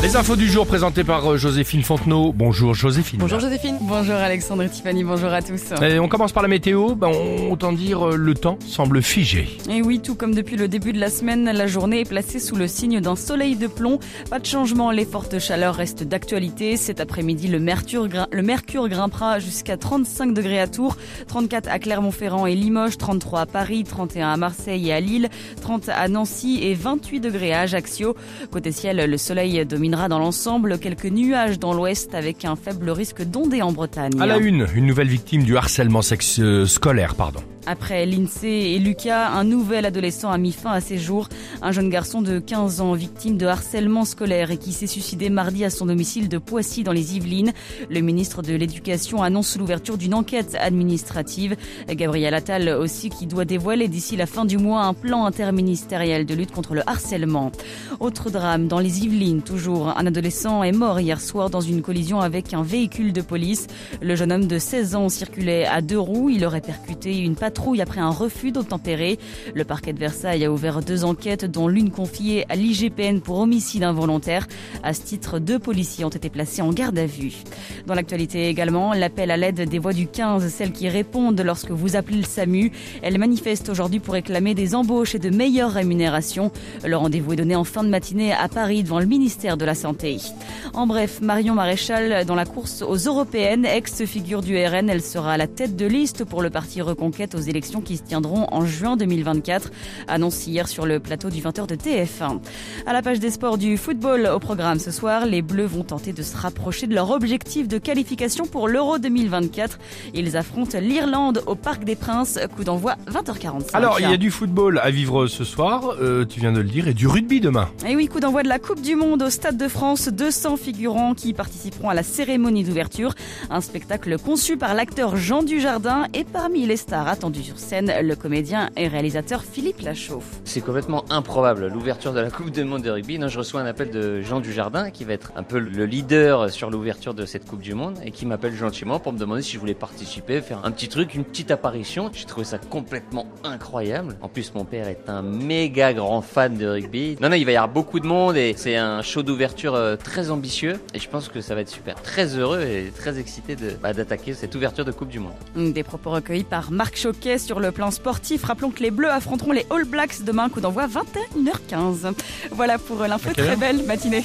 Les infos du jour présentées par euh, Joséphine Fontenot. Bonjour Joséphine. Bonjour Joséphine. Bonjour Alexandre et Tiffany, bonjour à tous. Et on commence par la météo. Ben, on- autant dire euh, le temps semble figé. Et oui, tout comme depuis le début de la semaine, la journée est placée sous le signe d'un soleil de plomb. Pas de changement, les fortes chaleurs restent d'actualité. Cet après-midi, le mercure, le mercure grimpera jusqu'à 35 degrés à Tours, 34 à Clermont-Ferrand et Limoges, 33 à Paris, 31 à Marseille et à Lille, 30 à Nancy et 28 degrés à Ajaccio. Côté ciel, le soleil dominera dans l'ensemble, quelques nuages dans l'ouest avec un faible risque d'ondées en Bretagne. À la une, une nouvelle victime du harcèlement sexe euh, scolaire, pardon. Après l'INSEE et Lucas, un nouvel adolescent a mis fin à ses jours. Un jeune garçon de 15 ans victime de harcèlement scolaire et qui s'est suicidé mardi à son domicile de Poissy dans les Yvelines. Le ministre de l'Éducation annonce l'ouverture d'une enquête administrative. Gabriel Attal aussi qui doit dévoiler d'ici la fin du mois un plan interministériel de lutte contre le harcèlement. Autre drame dans les Yvelines, toujours. Un adolescent est mort hier soir dans une collision avec un véhicule de police. Le jeune homme de 16 ans circulait à deux roues. Il aurait percuté une patrouille après un refus d'obtempérer. Le parquet de Versailles a ouvert deux enquêtes, dont l'une confiée à l'IGPN pour homicide involontaire. À ce titre, deux policiers ont été placés en garde à vue. Dans l'actualité également, l'appel à l'aide des voix du 15, celles qui répondent lorsque vous appelez le SAMU. Elles manifestent aujourd'hui pour réclamer des embauches et de meilleures rémunérations. Le rendez-vous est donné en fin de matinée à Paris devant le ministère de la Santé. En bref, Marion Maréchal, dans la course aux européennes, ex-figure du RN, elle sera à la tête de liste pour le parti Reconquête aux élections qui se tiendront en juin 2024. Annonce hier sur le plateau du 20h de TF1. À la page des sports du football au programme ce soir, les Bleus vont tenter de se rapprocher de leur objectif de qualification pour l'Euro 2024. Ils affrontent l'Irlande au Parc des Princes, coup d'envoi 20h45. Alors, il y a du football à vivre ce soir, euh, tu viens de le dire, et du rugby demain. Et oui, coup d'envoi de la Coupe du Monde au Stade de France. 200 figurants qui participeront à la cérémonie d'ouverture. Un spectacle conçu par l'acteur Jean Dujardin et parmi les stars attendues sur scène, le comédien et réalisateur Philippe Lachauffe. C'est complètement improbable. L'ouverture de la Coupe du Monde de rugby. Non, je reçois un appel de Jean Dujardin, qui va être un peu le leader sur l'ouverture de cette Coupe du Monde, et qui m'appelle gentiment pour me demander si je voulais participer, faire un petit truc, une petite apparition. J'ai trouvé ça complètement incroyable. En plus, mon père est un méga grand fan de rugby. Non, non, il va y avoir beaucoup de monde, et c'est un show d'ouverture euh, très ambitieux, et je pense que ça va être super. Très heureux et très excité bah, d'attaquer cette ouverture de Coupe du Monde. Des propos recueillis par Marc Choquet sur le plan sportif. Rappelons que les Bleus affronteront les All Blacks demain, coup d'envoi 21h15. Voilà pour l'info. À quelle Très belle matinée.